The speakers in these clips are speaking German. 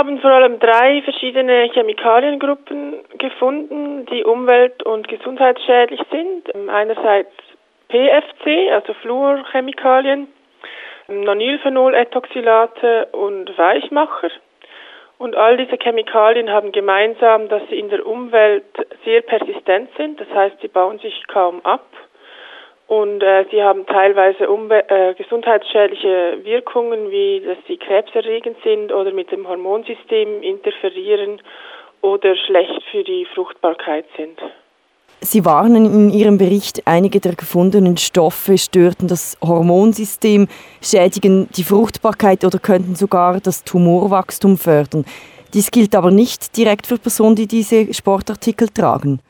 haben vor allem drei verschiedene Chemikaliengruppen gefunden, die umwelt- und gesundheitsschädlich sind. Einerseits PFC, also Fluorchemikalien, Nonylphenol-Ethoxylate und Weichmacher. Und all diese Chemikalien haben gemeinsam, dass sie in der Umwelt sehr persistent sind, das heißt, sie bauen sich kaum ab und äh, sie haben teilweise äh, gesundheitsschädliche Wirkungen, wie dass sie krebserregend sind oder mit dem Hormonsystem interferieren oder schlecht für die Fruchtbarkeit sind. Sie warnen in Ihrem Bericht, einige der gefundenen Stoffe störten das Hormonsystem, schädigen die Fruchtbarkeit oder könnten sogar das Tumorwachstum fördern. Dies gilt aber nicht direkt für Personen, die diese Sportartikel tragen.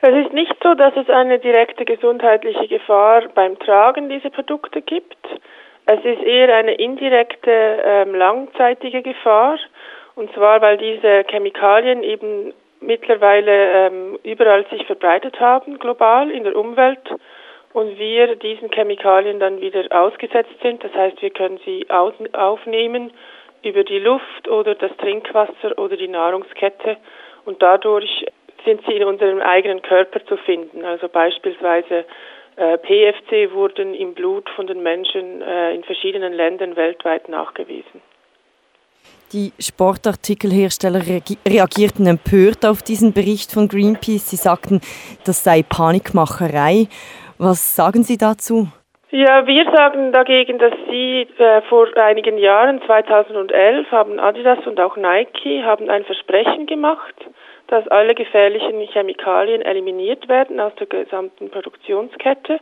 Es ist nicht so, dass es eine direkte gesundheitliche Gefahr beim Tragen dieser Produkte gibt. Es ist eher eine indirekte ähm, langzeitige Gefahr. Und zwar, weil diese Chemikalien eben mittlerweile ähm, überall sich verbreitet haben, global in der Umwelt. Und wir diesen Chemikalien dann wieder ausgesetzt sind. Das heißt, wir können sie aufnehmen über die Luft oder das Trinkwasser oder die Nahrungskette. Und dadurch sind sie in unserem eigenen Körper zu finden. Also beispielsweise äh, PFC wurden im Blut von den Menschen äh, in verschiedenen Ländern weltweit nachgewiesen. Die Sportartikelhersteller reagierten empört auf diesen Bericht von Greenpeace. Sie sagten, das sei Panikmacherei. Was sagen Sie dazu? Ja, wir sagen dagegen, dass sie äh, vor einigen Jahren, 2011, haben Adidas und auch Nike haben ein Versprechen gemacht, dass alle gefährlichen Chemikalien eliminiert werden aus der gesamten Produktionskette.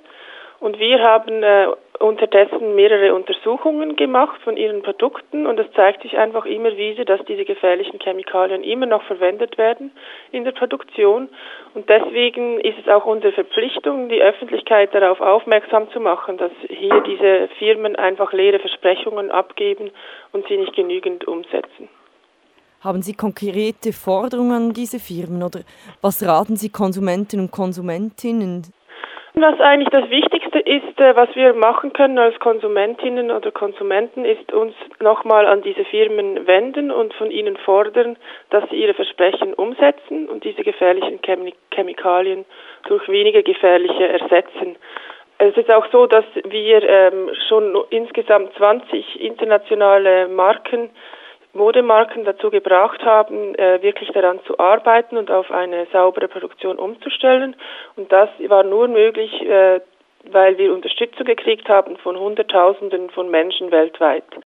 Und wir haben äh, unterdessen mehrere Untersuchungen gemacht von ihren Produkten und es zeigt sich einfach immer wieder, dass diese gefährlichen Chemikalien immer noch verwendet werden in der Produktion. Und deswegen ist es auch unsere Verpflichtung, die Öffentlichkeit darauf aufmerksam zu machen, dass hier diese Firmen einfach leere Versprechungen abgeben und sie nicht genügend umsetzen. Haben Sie konkrete Forderungen an diese Firmen oder was raten Sie Konsumenten und Konsumentinnen? Was eigentlich das Wichtigste ist, äh, was wir machen können als Konsumentinnen oder Konsumenten, ist uns nochmal an diese Firmen wenden und von ihnen fordern, dass sie ihre Versprechen umsetzen und diese gefährlichen Chemikalien durch weniger gefährliche ersetzen. Es ist auch so, dass wir ähm, schon insgesamt 20 internationale Marken Modemarken dazu gebracht haben, äh, wirklich daran zu arbeiten und auf eine saubere Produktion umzustellen. Und das war nur möglich, äh, weil wir Unterstützung gekriegt haben von Hunderttausenden von Menschen weltweit.